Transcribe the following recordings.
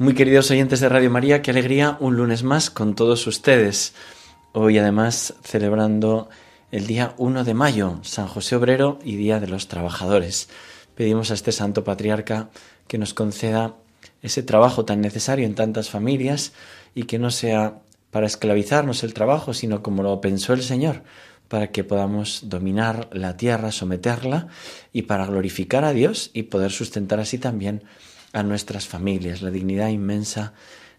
Muy queridos oyentes de Radio María, qué alegría un lunes más con todos ustedes. Hoy además celebrando el día 1 de mayo, San José Obrero y Día de los Trabajadores. Pedimos a este Santo Patriarca que nos conceda ese trabajo tan necesario en tantas familias y que no sea para esclavizarnos el trabajo, sino como lo pensó el Señor, para que podamos dominar la tierra, someterla y para glorificar a Dios y poder sustentar así también a nuestras familias, la dignidad inmensa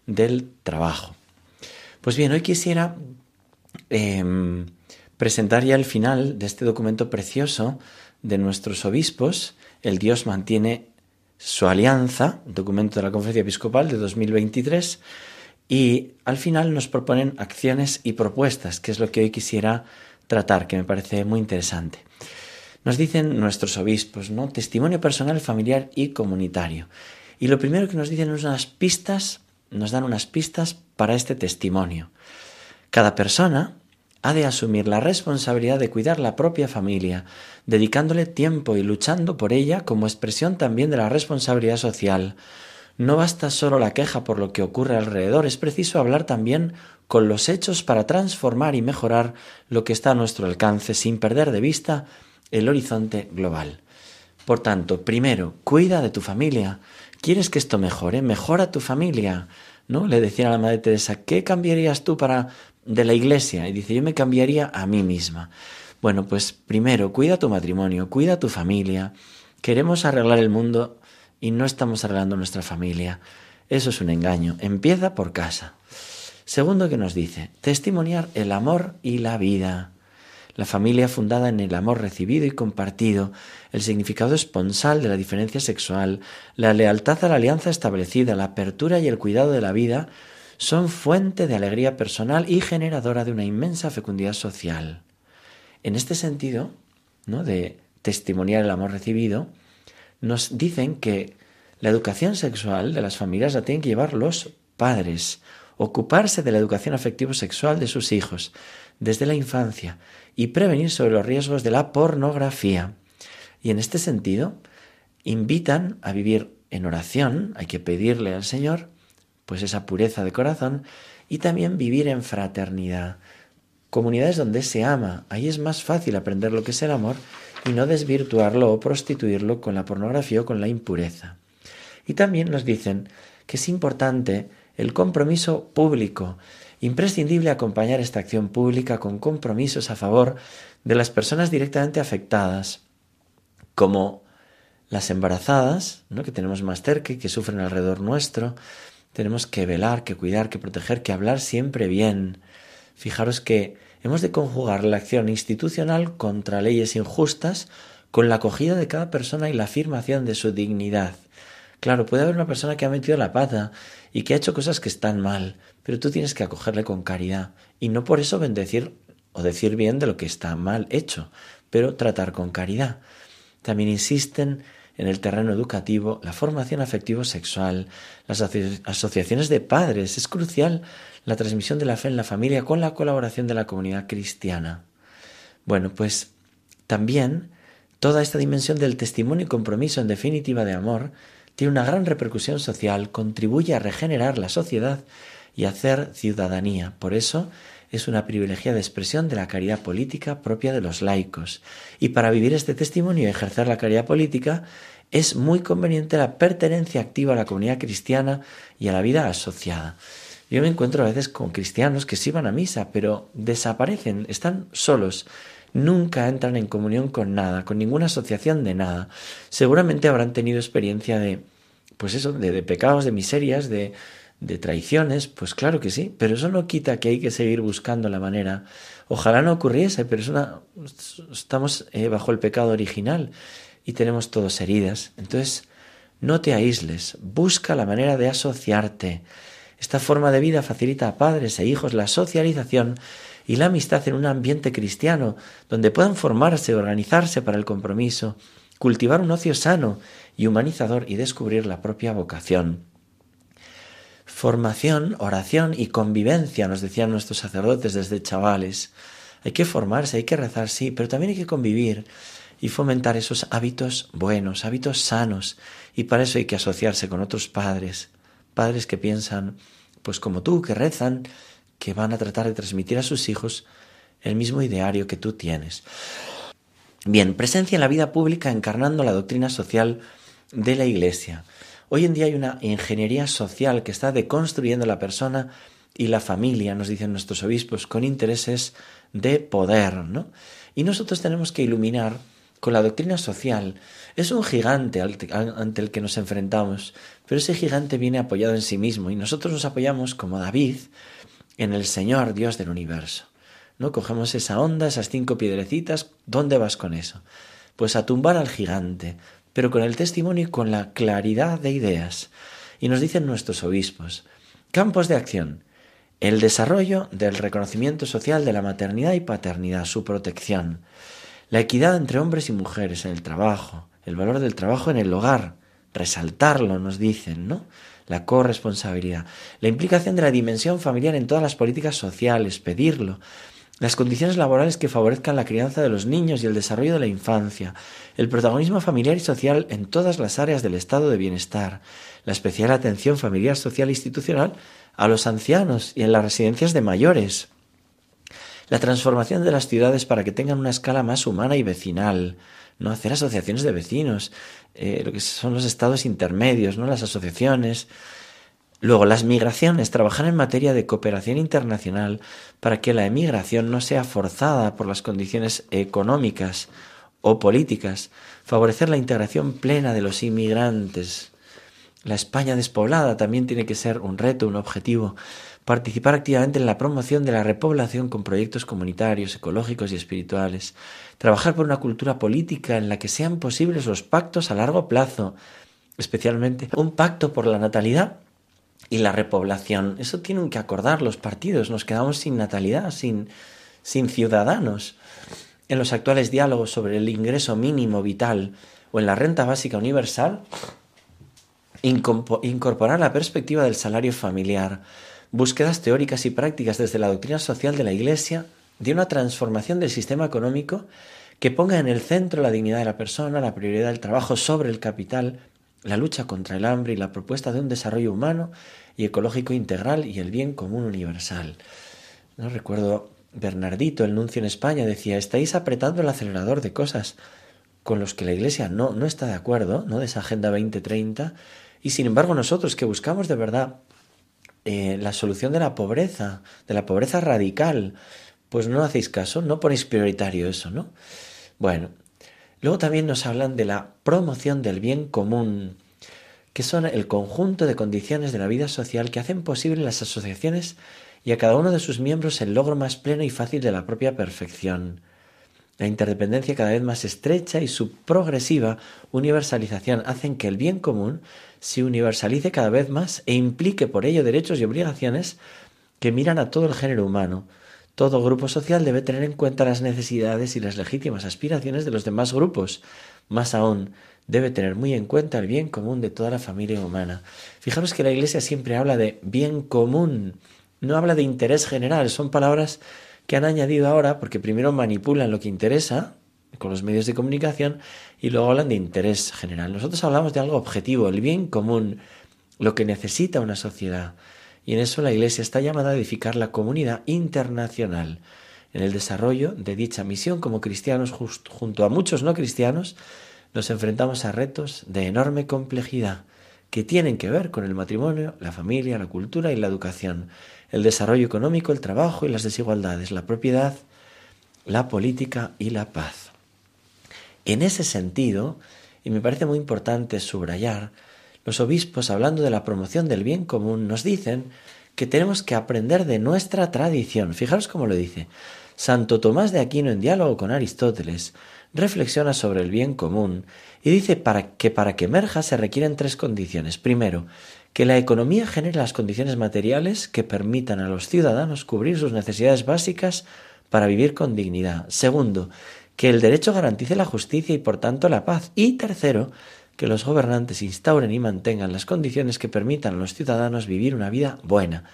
del trabajo. Pues bien, hoy quisiera em, presentar ya el final de este documento precioso de nuestros obispos. El Dios mantiene su alianza, documento de la Conferencia Episcopal de 2023, y al final nos proponen acciones y propuestas, que es lo que hoy quisiera tratar, que me parece muy interesante. Nos dicen nuestros obispos, ¿no? Testimonio personal, familiar y comunitario. Y lo primero que nos dicen es unas pistas, nos dan unas pistas para este testimonio. Cada persona ha de asumir la responsabilidad de cuidar la propia familia, dedicándole tiempo y luchando por ella como expresión también de la responsabilidad social. No basta solo la queja por lo que ocurre alrededor, es preciso hablar también con los hechos para transformar y mejorar lo que está a nuestro alcance sin perder de vista el horizonte global. Por tanto, primero, cuida de tu familia, ¿Quieres que esto mejore? Mejora tu familia. ¿No? Le decía a la Madre Teresa, ¿qué cambiarías tú para de la iglesia? Y dice, yo me cambiaría a mí misma. Bueno, pues primero, cuida tu matrimonio, cuida tu familia. Queremos arreglar el mundo y no estamos arreglando nuestra familia. Eso es un engaño. Empieza por casa. Segundo que nos dice, testimoniar el amor y la vida la familia fundada en el amor recibido y compartido, el significado esponsal de la diferencia sexual, la lealtad a la alianza establecida, la apertura y el cuidado de la vida, son fuente de alegría personal y generadora de una inmensa fecundidad social. En este sentido, ¿no? de testimoniar el amor recibido, nos dicen que la educación sexual de las familias la tienen que llevar los padres, ocuparse de la educación afectivo-sexual de sus hijos desde la infancia y prevenir sobre los riesgos de la pornografía. Y en este sentido, invitan a vivir en oración, hay que pedirle al Señor, pues esa pureza de corazón, y también vivir en fraternidad. Comunidades donde se ama, ahí es más fácil aprender lo que es el amor y no desvirtuarlo o prostituirlo con la pornografía o con la impureza. Y también nos dicen que es importante el compromiso público, imprescindible acompañar esta acción pública con compromisos a favor de las personas directamente afectadas, como las embarazadas, ¿no? que tenemos más cerca y que sufren alrededor nuestro. Tenemos que velar, que cuidar, que proteger, que hablar siempre bien. Fijaros que hemos de conjugar la acción institucional contra leyes injustas con la acogida de cada persona y la afirmación de su dignidad. Claro, puede haber una persona que ha metido la pata y que ha hecho cosas que están mal, pero tú tienes que acogerle con caridad y no por eso bendecir o decir bien de lo que está mal hecho, pero tratar con caridad. También insisten en el terreno educativo la formación afectivo-sexual, las asociaciones de padres. Es crucial la transmisión de la fe en la familia con la colaboración de la comunidad cristiana. Bueno, pues también toda esta dimensión del testimonio y compromiso en definitiva de amor tiene una gran repercusión social, contribuye a regenerar la sociedad y hacer ciudadanía. Por eso es una privilegiada expresión de la caridad política propia de los laicos. Y para vivir este testimonio y ejercer la caridad política es muy conveniente la pertenencia activa a la comunidad cristiana y a la vida asociada. Yo me encuentro a veces con cristianos que sí van a misa, pero desaparecen, están solos, nunca entran en comunión con nada, con ninguna asociación de nada. Seguramente habrán tenido experiencia de, pues eso, de, pecados, de miserias, de, traiciones, pues claro que sí, pero eso no quita que hay que seguir buscando la manera. Ojalá no ocurriese, pero es una, estamos eh, bajo el pecado original y tenemos todos heridas. Entonces, no te aísles, busca la manera de asociarte. Esta forma de vida facilita a padres e hijos la socialización y la amistad en un ambiente cristiano, donde puedan formarse, organizarse para el compromiso, cultivar un ocio sano y humanizador y descubrir la propia vocación. Formación, oración y convivencia, nos decían nuestros sacerdotes desde chavales. Hay que formarse, hay que rezar, sí, pero también hay que convivir y fomentar esos hábitos buenos, hábitos sanos. Y para eso hay que asociarse con otros padres, padres que piensan, pues como tú, que rezan, que van a tratar de transmitir a sus hijos el mismo ideario que tú tienes. Bien, presencia en la vida pública encarnando la doctrina social de la Iglesia. Hoy en día hay una ingeniería social que está deconstruyendo la persona y la familia, nos dicen nuestros obispos, con intereses de poder, ¿no? Y nosotros tenemos que iluminar con la doctrina social. Es un gigante ante el que nos enfrentamos, pero ese gigante viene apoyado en sí mismo y nosotros nos apoyamos, como David, en el Señor Dios del universo. ¿No? Cogemos esa onda, esas cinco piedrecitas, ¿dónde vas con eso? Pues a tumbar al gigante, pero con el testimonio y con la claridad de ideas. Y nos dicen nuestros obispos, campos de acción, el desarrollo del reconocimiento social de la maternidad y paternidad, su protección, la equidad entre hombres y mujeres en el trabajo, el valor del trabajo en el hogar, resaltarlo, nos dicen, ¿no? La corresponsabilidad, la implicación de la dimensión familiar en todas las políticas sociales, pedirlo, las condiciones laborales que favorezcan la crianza de los niños y el desarrollo de la infancia, el protagonismo familiar y social en todas las áreas del estado de bienestar, la especial atención familiar, social e institucional a los ancianos y en las residencias de mayores, la transformación de las ciudades para que tengan una escala más humana y vecinal, no hacer asociaciones de vecinos, eh, lo que son los estados intermedios, no las asociaciones. Luego, las migraciones, trabajar en materia de cooperación internacional para que la emigración no sea forzada por las condiciones económicas o políticas, favorecer la integración plena de los inmigrantes. La España despoblada también tiene que ser un reto, un objetivo participar activamente en la promoción de la repoblación con proyectos comunitarios, ecológicos y espirituales, trabajar por una cultura política en la que sean posibles los pactos a largo plazo, especialmente un pacto por la natalidad y la repoblación. Eso tienen que acordar los partidos, nos quedamos sin natalidad, sin, sin ciudadanos. En los actuales diálogos sobre el ingreso mínimo vital o en la renta básica universal, incorporar la perspectiva del salario familiar, búsquedas teóricas y prácticas desde la doctrina social de la Iglesia de una transformación del sistema económico que ponga en el centro la dignidad de la persona, la prioridad del trabajo sobre el capital, la lucha contra el hambre y la propuesta de un desarrollo humano y ecológico integral y el bien común universal. No recuerdo Bernardito, el nuncio en España, decía, estáis apretando el acelerador de cosas con los que la Iglesia no, no está de acuerdo, ¿no? de esa Agenda 2030, y sin embargo nosotros que buscamos de verdad eh, la solución de la pobreza, de la pobreza radical, pues no hacéis caso, no ponéis prioritario eso, ¿no? Bueno, luego también nos hablan de la promoción del bien común, que son el conjunto de condiciones de la vida social que hacen posible las asociaciones y a cada uno de sus miembros el logro más pleno y fácil de la propia perfección. La interdependencia cada vez más estrecha y su progresiva universalización hacen que el bien común se universalice cada vez más e implique por ello derechos y obligaciones que miran a todo el género humano. Todo grupo social debe tener en cuenta las necesidades y las legítimas aspiraciones de los demás grupos. Más aún, debe tener muy en cuenta el bien común de toda la familia humana. Fijaros que la Iglesia siempre habla de bien común, no habla de interés general, son palabras que han añadido ahora porque primero manipulan lo que interesa, con los medios de comunicación y luego hablan de interés general. Nosotros hablamos de algo objetivo, el bien común, lo que necesita una sociedad. Y en eso la Iglesia está llamada a edificar la comunidad internacional. En el desarrollo de dicha misión como cristianos, junto a muchos no cristianos, nos enfrentamos a retos de enorme complejidad que tienen que ver con el matrimonio, la familia, la cultura y la educación, el desarrollo económico, el trabajo y las desigualdades, la propiedad, la política y la paz. En ese sentido, y me parece muy importante subrayar, los obispos, hablando de la promoción del bien común, nos dicen que tenemos que aprender de nuestra tradición. Fijaros cómo lo dice. Santo Tomás de Aquino, en diálogo con Aristóteles, reflexiona sobre el bien común y dice para que para que emerja se requieren tres condiciones. Primero, que la economía genere las condiciones materiales que permitan a los ciudadanos cubrir sus necesidades básicas para vivir con dignidad. Segundo, que el derecho garantice la justicia y por tanto la paz. Y tercero, que los gobernantes instauren y mantengan las condiciones que permitan a los ciudadanos vivir una vida buena.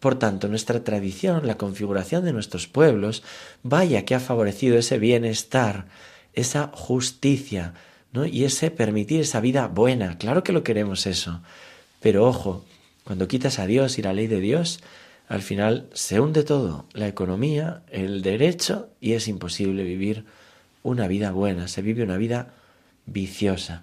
Por tanto, nuestra tradición, la configuración de nuestros pueblos, vaya que ha favorecido ese bienestar, esa justicia, ¿no? y ese permitir esa vida buena. Claro que lo queremos eso. Pero ojo, cuando quitas a Dios y la ley de Dios, al final se hunde todo, la economía, el derecho, y es imposible vivir una vida buena, se vive una vida viciosa.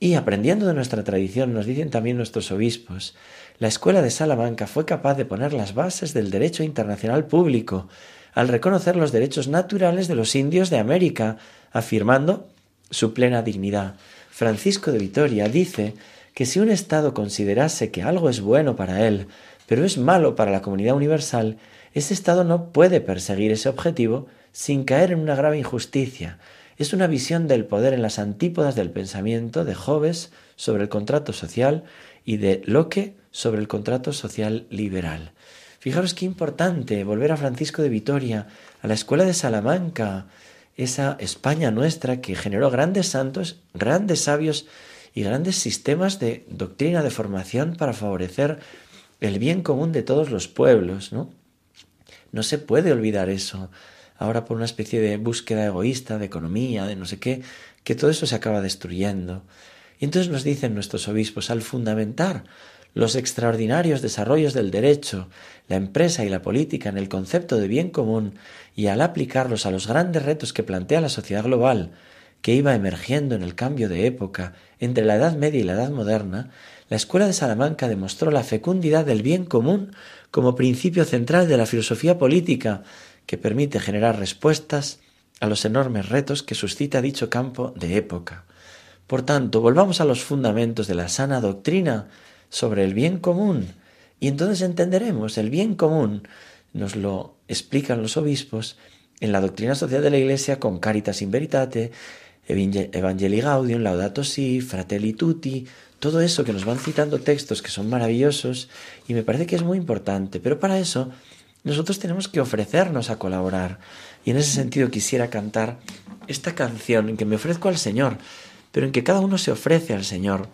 Y aprendiendo de nuestra tradición, nos dicen también nuestros obispos, la Escuela de Salamanca fue capaz de poner las bases del derecho internacional público al reconocer los derechos naturales de los indios de América, afirmando su plena dignidad. Francisco de Vitoria dice que si un Estado considerase que algo es bueno para él, pero es malo para la comunidad universal, ese Estado no puede perseguir ese objetivo sin caer en una grave injusticia. Es una visión del poder en las antípodas del pensamiento de Hobbes sobre el contrato social y de Locke sobre el contrato social liberal. Fijaros qué importante volver a Francisco de Vitoria, a la escuela de Salamanca, esa España nuestra que generó grandes santos, grandes sabios y grandes sistemas de doctrina, de formación para favorecer el bien común de todos los pueblos, ¿no? No se puede olvidar eso. Ahora por una especie de búsqueda egoísta, de economía, de no sé qué, que todo eso se acaba destruyendo. Y entonces nos dicen nuestros obispos, al fundamentar los extraordinarios desarrollos del derecho, la empresa y la política en el concepto de bien común y al aplicarlos a los grandes retos que plantea la sociedad global, que iba emergiendo en el cambio de época entre la Edad Media y la Edad Moderna, la Escuela de Salamanca demostró la fecundidad del bien común como principio central de la filosofía política, que permite generar respuestas a los enormes retos que suscita dicho campo de época. Por tanto, volvamos a los fundamentos de la sana doctrina sobre el bien común y entonces entenderemos el bien común, nos lo explican los obispos en la doctrina social de la Iglesia con Caritas in Veritate, Evangelii Gaudium, Laudato Si, Fratelli Tutti, todo eso que nos van citando textos que son maravillosos y me parece que es muy importante, pero para eso nosotros tenemos que ofrecernos a colaborar. Y en ese sentido quisiera cantar esta canción en que me ofrezco al Señor, pero en que cada uno se ofrece al Señor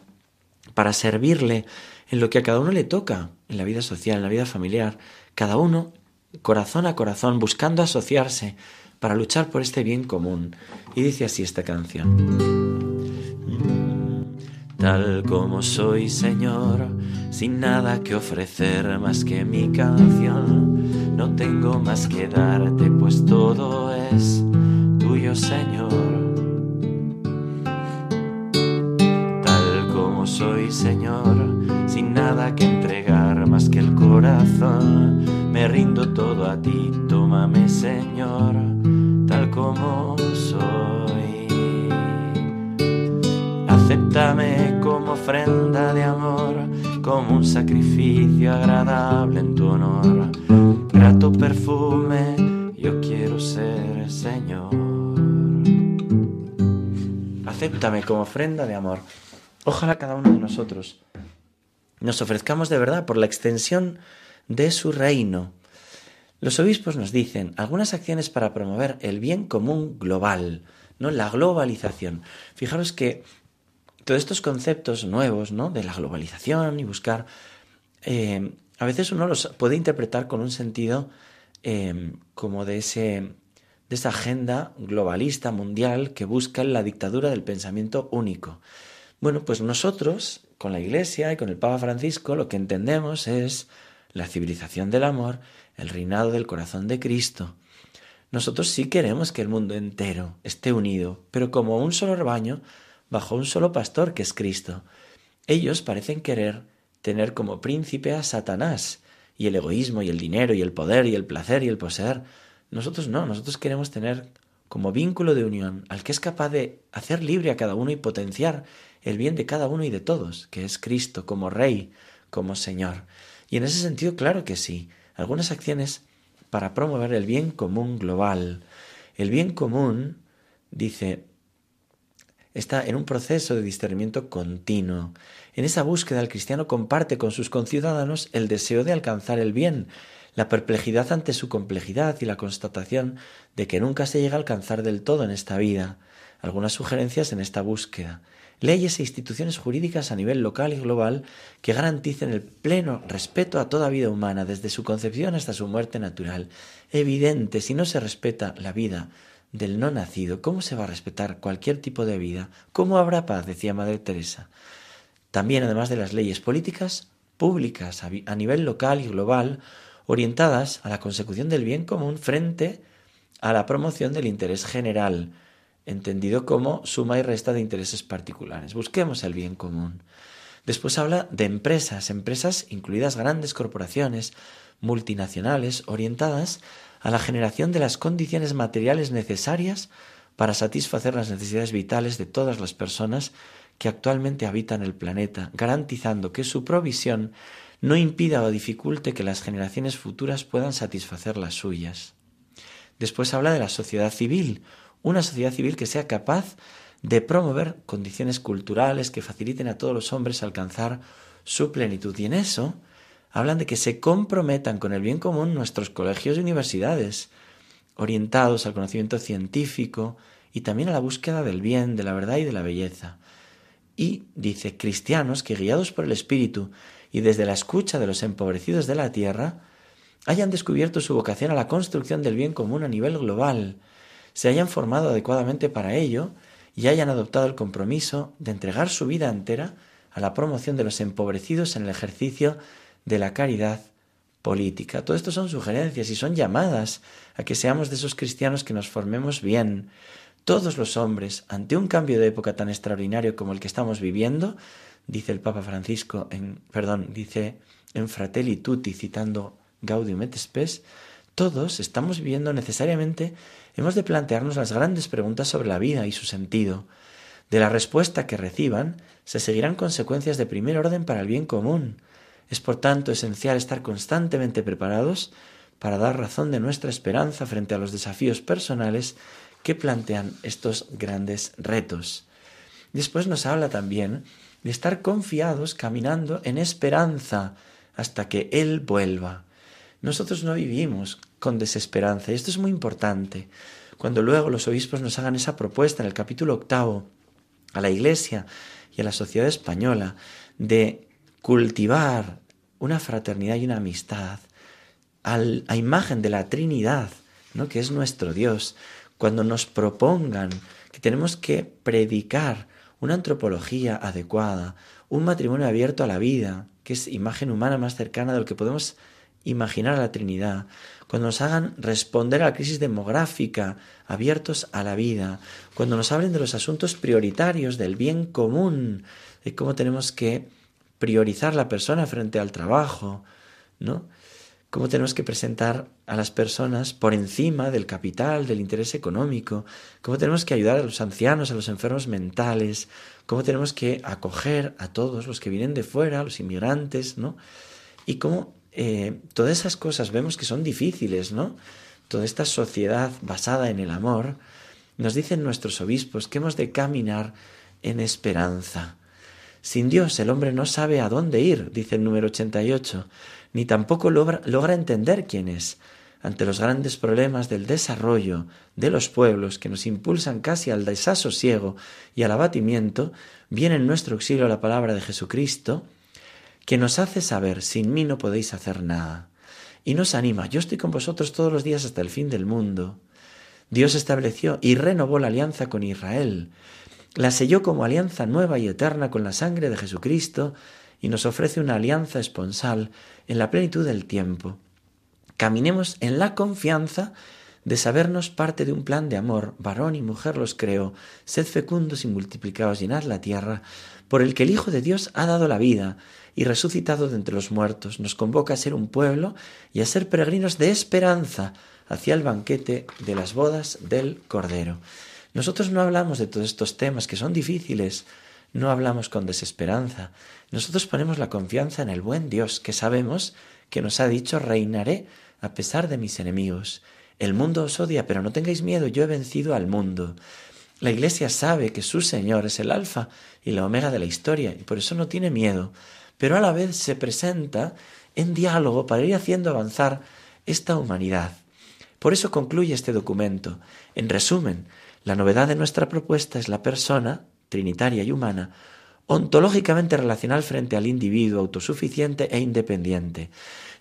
para servirle en lo que a cada uno le toca, en la vida social, en la vida familiar, cada uno corazón a corazón, buscando asociarse para luchar por este bien común. Y dice así esta canción. Tal como soy, Señor, sin nada que ofrecer más que mi canción, no tengo más que darte, pues todo es tuyo, Señor. Tal como soy, Señor, sin nada que entregar más que el corazón, me rindo todo a ti, tómame, Señor, como soy. Acéptame como ofrenda de amor, como un sacrificio agradable en tu honor. Grato perfume, yo quiero ser Señor. Acéptame como ofrenda de amor. Ojalá cada uno de nosotros nos ofrezcamos de verdad por la extensión de su reino. Los obispos nos dicen algunas acciones para promover el bien común global, ¿no? La globalización. Fijaros que todos estos conceptos nuevos, ¿no? De la globalización y buscar, eh, a veces uno los puede interpretar con un sentido eh, como de ese de esa agenda globalista mundial que busca la dictadura del pensamiento único. Bueno, pues nosotros, con la Iglesia y con el Papa Francisco, lo que entendemos es la civilización del amor, el reinado del corazón de Cristo. Nosotros sí queremos que el mundo entero esté unido, pero como un solo rebaño, bajo un solo pastor que es Cristo. Ellos parecen querer tener como príncipe a Satanás, y el egoísmo y el dinero y el poder y el placer y el poseer. Nosotros no, nosotros queremos tener como vínculo de unión al que es capaz de hacer libre a cada uno y potenciar el bien de cada uno y de todos, que es Cristo como Rey, como Señor. Y en ese sentido, claro que sí, algunas acciones para promover el bien común global. El bien común, dice, está en un proceso de discernimiento continuo. En esa búsqueda el cristiano comparte con sus conciudadanos el deseo de alcanzar el bien, la perplejidad ante su complejidad y la constatación de que nunca se llega a alcanzar del todo en esta vida. Algunas sugerencias en esta búsqueda. Leyes e instituciones jurídicas a nivel local y global que garanticen el pleno respeto a toda vida humana, desde su concepción hasta su muerte natural. Evidente, si no se respeta la vida del no nacido, ¿cómo se va a respetar cualquier tipo de vida? ¿Cómo habrá paz? decía Madre Teresa. También, además de las leyes políticas, públicas a nivel local y global, orientadas a la consecución del bien común frente a la promoción del interés general, entendido como suma y resta de intereses particulares. Busquemos el bien común. Después habla de empresas, empresas incluidas grandes corporaciones, multinacionales, orientadas a la generación de las condiciones materiales necesarias para satisfacer las necesidades vitales de todas las personas que actualmente habitan el planeta, garantizando que su provisión no impida o dificulte que las generaciones futuras puedan satisfacer las suyas. Después habla de la sociedad civil, una sociedad civil que sea capaz de promover condiciones culturales que faciliten a todos los hombres alcanzar su plenitud. Y en eso hablan de que se comprometan con el bien común nuestros colegios y universidades, orientados al conocimiento científico y también a la búsqueda del bien, de la verdad y de la belleza. Y dice, cristianos que guiados por el Espíritu y desde la escucha de los empobrecidos de la tierra, hayan descubierto su vocación a la construcción del bien común a nivel global, se hayan formado adecuadamente para ello y hayan adoptado el compromiso de entregar su vida entera a la promoción de los empobrecidos en el ejercicio de la caridad política. Todo esto son sugerencias y son llamadas a que seamos de esos cristianos que nos formemos bien. Todos los hombres, ante un cambio de época tan extraordinario como el que estamos viviendo, dice el Papa Francisco en, perdón, dice en Fratelli Tutti citando Gaudium et Spes, todos estamos viviendo necesariamente, hemos de plantearnos las grandes preguntas sobre la vida y su sentido. De la respuesta que reciban se seguirán consecuencias de primer orden para el bien común. Es por tanto esencial estar constantemente preparados para dar razón de nuestra esperanza frente a los desafíos personales que plantean estos grandes retos. Después nos habla también de estar confiados caminando en esperanza hasta que Él vuelva. Nosotros no vivimos con desesperanza y esto es muy importante. Cuando luego los obispos nos hagan esa propuesta en el capítulo octavo a la Iglesia y a la sociedad española de cultivar una fraternidad y una amistad a imagen de la Trinidad, ¿no? que es nuestro Dios, cuando nos propongan que tenemos que predicar una antropología adecuada, un matrimonio abierto a la vida, que es imagen humana más cercana de lo que podemos imaginar a la Trinidad, cuando nos hagan responder a la crisis demográfica, abiertos a la vida, cuando nos hablen de los asuntos prioritarios, del bien común, de cómo tenemos que priorizar la persona frente al trabajo, ¿no? Cómo tenemos que presentar a las personas por encima del capital, del interés económico, cómo tenemos que ayudar a los ancianos, a los enfermos mentales, cómo tenemos que acoger a todos los que vienen de fuera, los inmigrantes, ¿no? Y cómo eh, todas esas cosas vemos que son difíciles, ¿no? Toda esta sociedad basada en el amor, nos dicen nuestros obispos que hemos de caminar en esperanza. Sin Dios el hombre no sabe a dónde ir, dice el número 88, ni tampoco logra, logra entender quién es. Ante los grandes problemas del desarrollo de los pueblos que nos impulsan casi al desasosiego y al abatimiento, viene en nuestro auxilio la palabra de Jesucristo, que nos hace saber, sin mí no podéis hacer nada. Y nos anima, yo estoy con vosotros todos los días hasta el fin del mundo. Dios estableció y renovó la alianza con Israel, la selló como alianza nueva y eterna con la sangre de Jesucristo y nos ofrece una alianza esponsal en la plenitud del tiempo. Caminemos en la confianza de sabernos parte de un plan de amor, varón y mujer los creó, sed fecundos y multiplicados, llenad la tierra, por el que el Hijo de Dios ha dado la vida y resucitado de entre los muertos, nos convoca a ser un pueblo y a ser peregrinos de esperanza hacia el banquete de las bodas del Cordero. Nosotros no hablamos de todos estos temas que son difíciles, no hablamos con desesperanza. Nosotros ponemos la confianza en el buen Dios que sabemos que nos ha dicho reinaré a pesar de mis enemigos. El mundo os odia, pero no tengáis miedo, yo he vencido al mundo. La Iglesia sabe que su Señor es el alfa y la omega de la historia, y por eso no tiene miedo, pero a la vez se presenta en diálogo para ir haciendo avanzar esta humanidad. Por eso concluye este documento. En resumen, la novedad de nuestra propuesta es la persona, trinitaria y humana, ontológicamente relacional frente al individuo autosuficiente e independiente.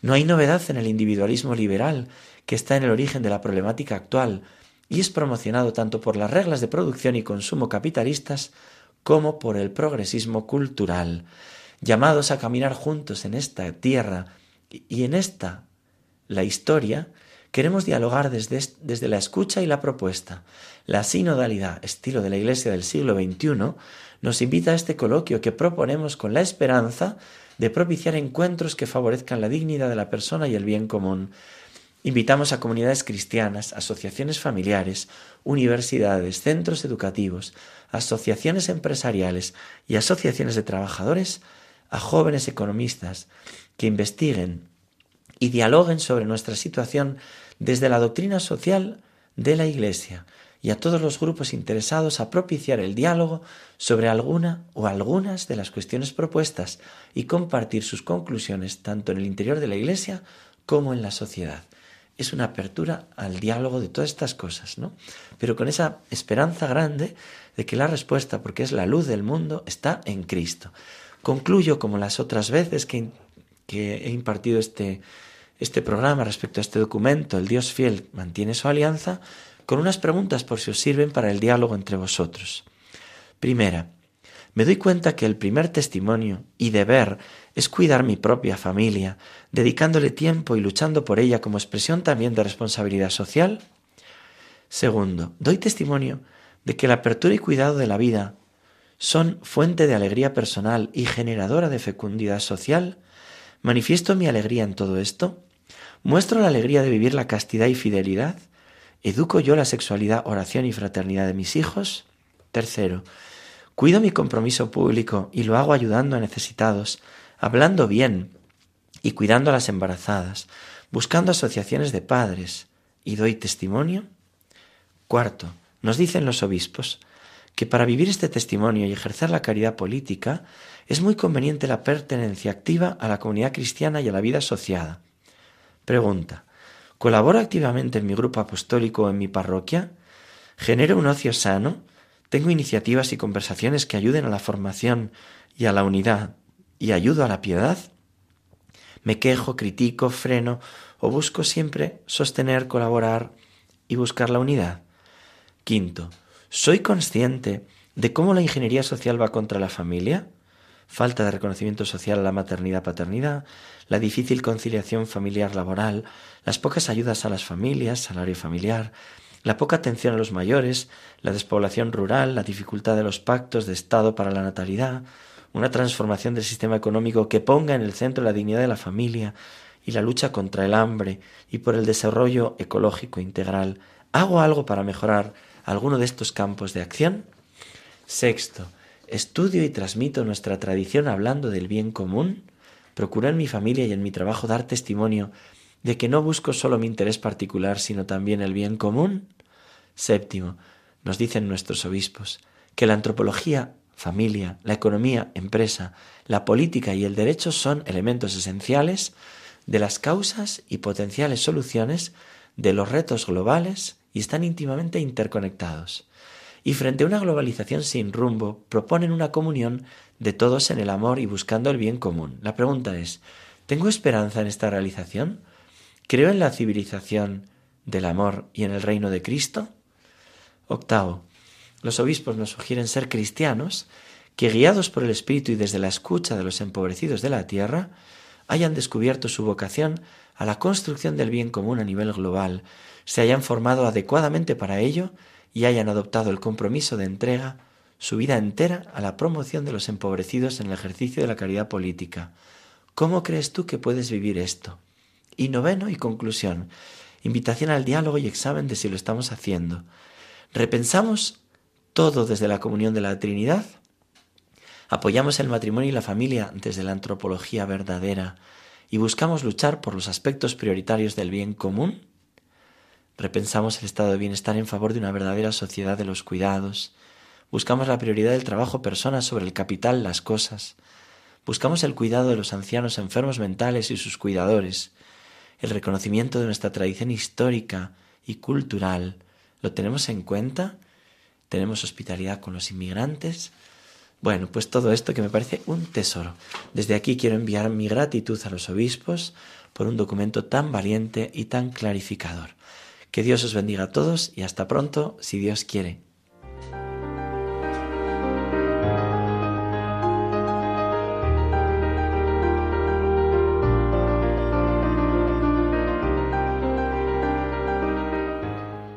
No hay novedad en el individualismo liberal, que está en el origen de la problemática actual, y es promocionado tanto por las reglas de producción y consumo capitalistas como por el progresismo cultural, llamados a caminar juntos en esta tierra y en esta, la historia, queremos dialogar desde, desde la escucha y la propuesta. La sinodalidad, estilo de la Iglesia del siglo XXI, nos invita a este coloquio que proponemos con la esperanza de propiciar encuentros que favorezcan la dignidad de la persona y el bien común. Invitamos a comunidades cristianas, asociaciones familiares, universidades, centros educativos, asociaciones empresariales y asociaciones de trabajadores, a jóvenes economistas que investiguen y dialoguen sobre nuestra situación desde la doctrina social de la Iglesia y a todos los grupos interesados a propiciar el diálogo sobre alguna o algunas de las cuestiones propuestas y compartir sus conclusiones tanto en el interior de la Iglesia como en la sociedad. Es una apertura al diálogo de todas estas cosas, ¿no? Pero con esa esperanza grande de que la respuesta, porque es la luz del mundo, está en Cristo. Concluyo, como las otras veces que, he impartido este, este programa respecto a este documento, El Dios fiel mantiene su alianza, con unas preguntas por si os sirven para el diálogo entre vosotros. Primera, me doy cuenta que el primer testimonio y deber es cuidar mi propia familia, dedicándole tiempo y luchando por ella como expresión también de responsabilidad social. Segundo, doy testimonio de que la apertura y cuidado de la vida son fuente de alegría personal y generadora de fecundidad social. ¿Manifiesto mi alegría en todo esto? ¿Muestro la alegría de vivir la castidad y fidelidad? ¿Educo yo la sexualidad, oración y fraternidad de mis hijos? Tercero, cuido mi compromiso público y lo hago ayudando a necesitados, hablando bien y cuidando a las embarazadas, buscando asociaciones de padres y doy testimonio. Cuarto, nos dicen los obispos que para vivir este testimonio y ejercer la caridad política es muy conveniente la pertenencia activa a la comunidad cristiana y a la vida asociada. Pregunta. ¿Colaboro activamente en mi grupo apostólico o en mi parroquia? ¿Genero un ocio sano? ¿Tengo iniciativas y conversaciones que ayuden a la formación y a la unidad y ayudo a la piedad? ¿Me quejo, critico, freno o busco siempre sostener, colaborar y buscar la unidad? Quinto, ¿soy consciente de cómo la ingeniería social va contra la familia? falta de reconocimiento social a la maternidad-paternidad, la difícil conciliación familiar-laboral, las pocas ayudas a las familias, salario familiar, la poca atención a los mayores, la despoblación rural, la dificultad de los pactos de Estado para la natalidad, una transformación del sistema económico que ponga en el centro la dignidad de la familia y la lucha contra el hambre y por el desarrollo ecológico integral. ¿Hago algo para mejorar alguno de estos campos de acción? Sexto, Estudio y transmito nuestra tradición hablando del bien común. Procuro en mi familia y en mi trabajo dar testimonio de que no busco solo mi interés particular, sino también el bien común. Séptimo, nos dicen nuestros obispos que la antropología, familia, la economía, empresa, la política y el derecho son elementos esenciales de las causas y potenciales soluciones de los retos globales y están íntimamente interconectados y frente a una globalización sin rumbo proponen una comunión de todos en el amor y buscando el bien común. La pregunta es, ¿tengo esperanza en esta realización? ¿Creo en la civilización del amor y en el reino de Cristo? Octavo, los obispos nos sugieren ser cristianos que guiados por el Espíritu y desde la escucha de los empobrecidos de la tierra, hayan descubierto su vocación a la construcción del bien común a nivel global, se hayan formado adecuadamente para ello y hayan adoptado el compromiso de entrega su vida entera a la promoción de los empobrecidos en el ejercicio de la caridad política. ¿Cómo crees tú que puedes vivir esto? Y noveno y conclusión, invitación al diálogo y examen de si lo estamos haciendo. ¿Repensamos todo desde la comunión de la Trinidad? ¿Apoyamos el matrimonio y la familia desde la antropología verdadera y buscamos luchar por los aspectos prioritarios del bien común? Repensamos el estado de bienestar en favor de una verdadera sociedad de los cuidados. Buscamos la prioridad del trabajo personas sobre el capital, las cosas. Buscamos el cuidado de los ancianos enfermos mentales y sus cuidadores. El reconocimiento de nuestra tradición histórica y cultural. ¿Lo tenemos en cuenta? ¿Tenemos hospitalidad con los inmigrantes? Bueno, pues todo esto que me parece un tesoro. Desde aquí quiero enviar mi gratitud a los obispos por un documento tan valiente y tan clarificador. Que Dios os bendiga a todos y hasta pronto, si Dios quiere.